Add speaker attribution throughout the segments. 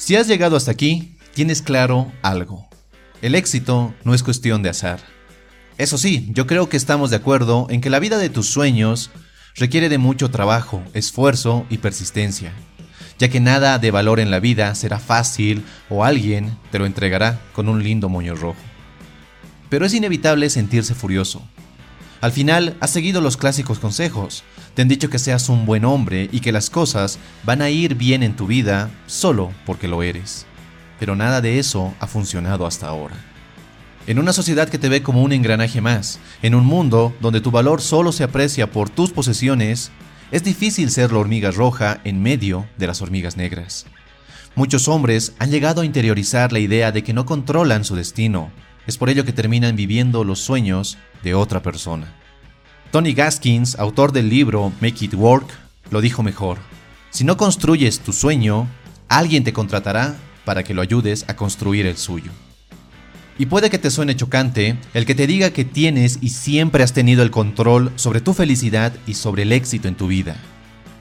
Speaker 1: Si has llegado hasta aquí, tienes claro algo. El éxito no es cuestión de azar. Eso sí, yo creo que estamos de acuerdo en que la vida de tus sueños requiere de mucho trabajo, esfuerzo y persistencia, ya que nada de valor en la vida será fácil o alguien te lo entregará con un lindo moño rojo. Pero es inevitable sentirse furioso. Al final, has seguido los clásicos consejos. Te han dicho que seas un buen hombre y que las cosas van a ir bien en tu vida solo porque lo eres. Pero nada de eso ha funcionado hasta ahora. En una sociedad que te ve como un engranaje más, en un mundo donde tu valor solo se aprecia por tus posesiones, es difícil ser la hormiga roja en medio de las hormigas negras. Muchos hombres han llegado a interiorizar la idea de que no controlan su destino, es por ello que terminan viviendo los sueños de otra persona. Tony Gaskins, autor del libro Make It Work, lo dijo mejor. Si no construyes tu sueño, alguien te contratará para que lo ayudes a construir el suyo. Y puede que te suene chocante el que te diga que tienes y siempre has tenido el control sobre tu felicidad y sobre el éxito en tu vida.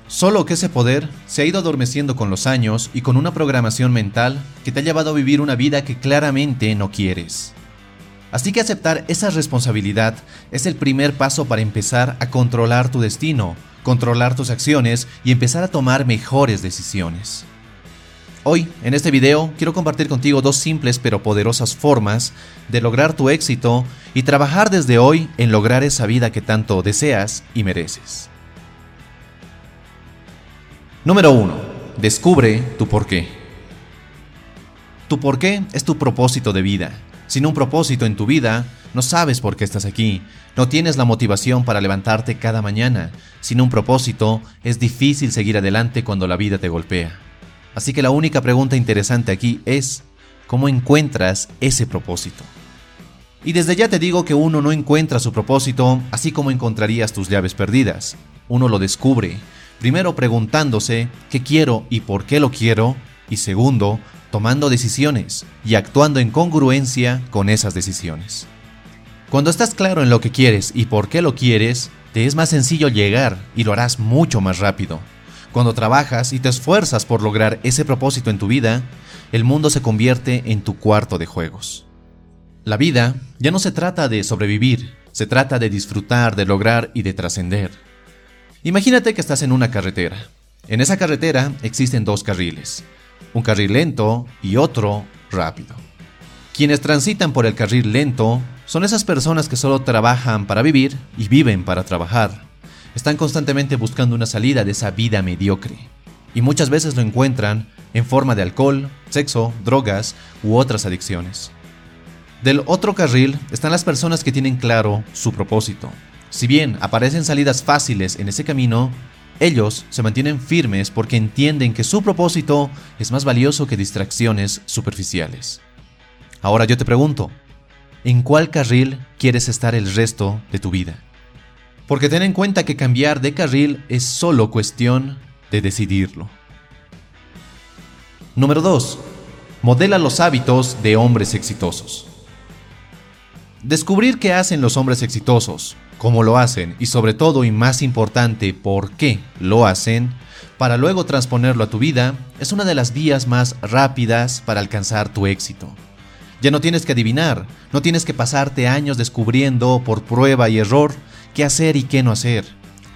Speaker 1: Solo que ese poder se ha ido adormeciendo con los años y con una programación mental que te ha llevado a vivir una vida que claramente no quieres. Así que aceptar esa responsabilidad es el primer paso para empezar a controlar tu destino, controlar tus acciones y empezar a tomar mejores decisiones. Hoy, en este video, quiero compartir contigo dos simples pero poderosas formas de lograr tu éxito y trabajar desde hoy en lograr esa vida que tanto deseas y mereces. Número 1. Descubre tu porqué. Tu porqué es tu propósito de vida sin un propósito en tu vida, no sabes por qué estás aquí, no tienes la motivación para levantarte cada mañana. Sin un propósito, es difícil seguir adelante cuando la vida te golpea. Así que la única pregunta interesante aquí es, ¿cómo encuentras ese propósito? Y desde ya te digo que uno no encuentra su propósito así como encontrarías tus llaves perdidas. Uno lo descubre, primero preguntándose qué quiero y por qué lo quiero, y segundo, tomando decisiones y actuando en congruencia con esas decisiones. Cuando estás claro en lo que quieres y por qué lo quieres, te es más sencillo llegar y lo harás mucho más rápido. Cuando trabajas y te esfuerzas por lograr ese propósito en tu vida, el mundo se convierte en tu cuarto de juegos. La vida ya no se trata de sobrevivir, se trata de disfrutar, de lograr y de trascender. Imagínate que estás en una carretera. En esa carretera existen dos carriles un carril lento y otro rápido. Quienes transitan por el carril lento son esas personas que solo trabajan para vivir y viven para trabajar. Están constantemente buscando una salida de esa vida mediocre. Y muchas veces lo encuentran en forma de alcohol, sexo, drogas u otras adicciones. Del otro carril están las personas que tienen claro su propósito. Si bien aparecen salidas fáciles en ese camino, ellos se mantienen firmes porque entienden que su propósito es más valioso que distracciones superficiales. Ahora yo te pregunto, ¿en cuál carril quieres estar el resto de tu vida? Porque ten en cuenta que cambiar de carril es solo cuestión de decidirlo. Número 2. Modela los hábitos de hombres exitosos. Descubrir qué hacen los hombres exitosos, cómo lo hacen y sobre todo y más importante, por qué lo hacen, para luego transponerlo a tu vida, es una de las vías más rápidas para alcanzar tu éxito. Ya no tienes que adivinar, no tienes que pasarte años descubriendo por prueba y error qué hacer y qué no hacer.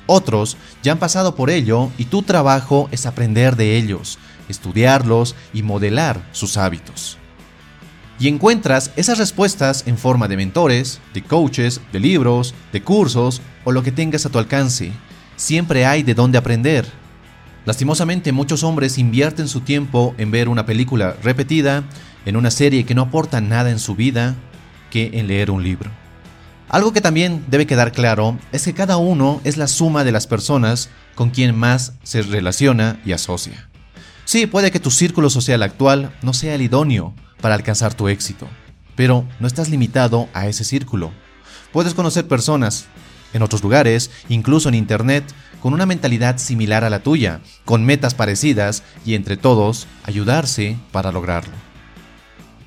Speaker 1: Otros ya han pasado por ello y tu trabajo es aprender de ellos, estudiarlos y modelar sus hábitos y encuentras esas respuestas en forma de mentores, de coaches, de libros, de cursos o lo que tengas a tu alcance. Siempre hay de dónde aprender. Lastimosamente muchos hombres invierten su tiempo en ver una película repetida, en una serie que no aporta nada en su vida, que en leer un libro. Algo que también debe quedar claro es que cada uno es la suma de las personas con quien más se relaciona y asocia. Sí, puede que tu círculo social actual no sea el idóneo, para alcanzar tu éxito. Pero no estás limitado a ese círculo. Puedes conocer personas en otros lugares, incluso en Internet, con una mentalidad similar a la tuya, con metas parecidas y entre todos ayudarse para lograrlo.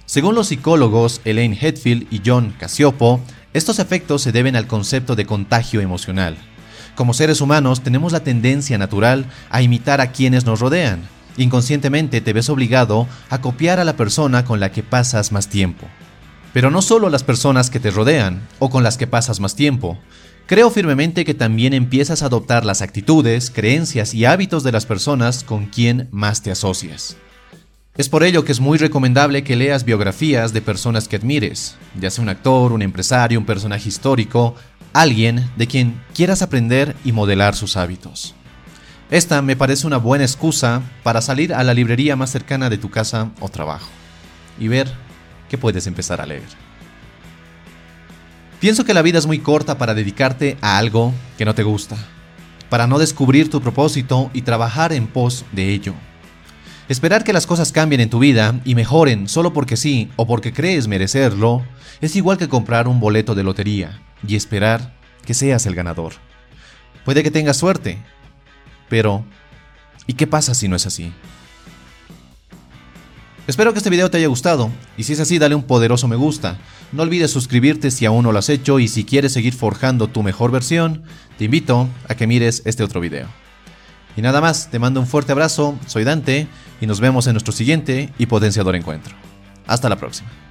Speaker 1: Según los psicólogos Elaine Hetfield y John Casiopo, estos efectos se deben al concepto de contagio emocional. Como seres humanos tenemos la tendencia natural a imitar a quienes nos rodean, inconscientemente te ves obligado a copiar a la persona con la que pasas más tiempo. Pero no solo las personas que te rodean o con las que pasas más tiempo. Creo firmemente que también empiezas a adoptar las actitudes, creencias y hábitos de las personas con quien más te asocias. Es por ello que es muy recomendable que leas biografías de personas que admires, ya sea un actor, un empresario, un personaje histórico, alguien de quien quieras aprender y modelar sus hábitos. Esta me parece una buena excusa para salir a la librería más cercana de tu casa o trabajo y ver qué puedes empezar a leer. Pienso que la vida es muy corta para dedicarte a algo que no te gusta, para no descubrir tu propósito y trabajar en pos de ello. Esperar que las cosas cambien en tu vida y mejoren solo porque sí o porque crees merecerlo es igual que comprar un boleto de lotería y esperar que seas el ganador. Puede que tengas suerte, pero, ¿y qué pasa si no es así? Espero que este video te haya gustado, y si es así dale un poderoso me gusta. No olvides suscribirte si aún no lo has hecho y si quieres seguir forjando tu mejor versión, te invito a que mires este otro video. Y nada más, te mando un fuerte abrazo, soy Dante, y nos vemos en nuestro siguiente y potenciador encuentro. Hasta la próxima.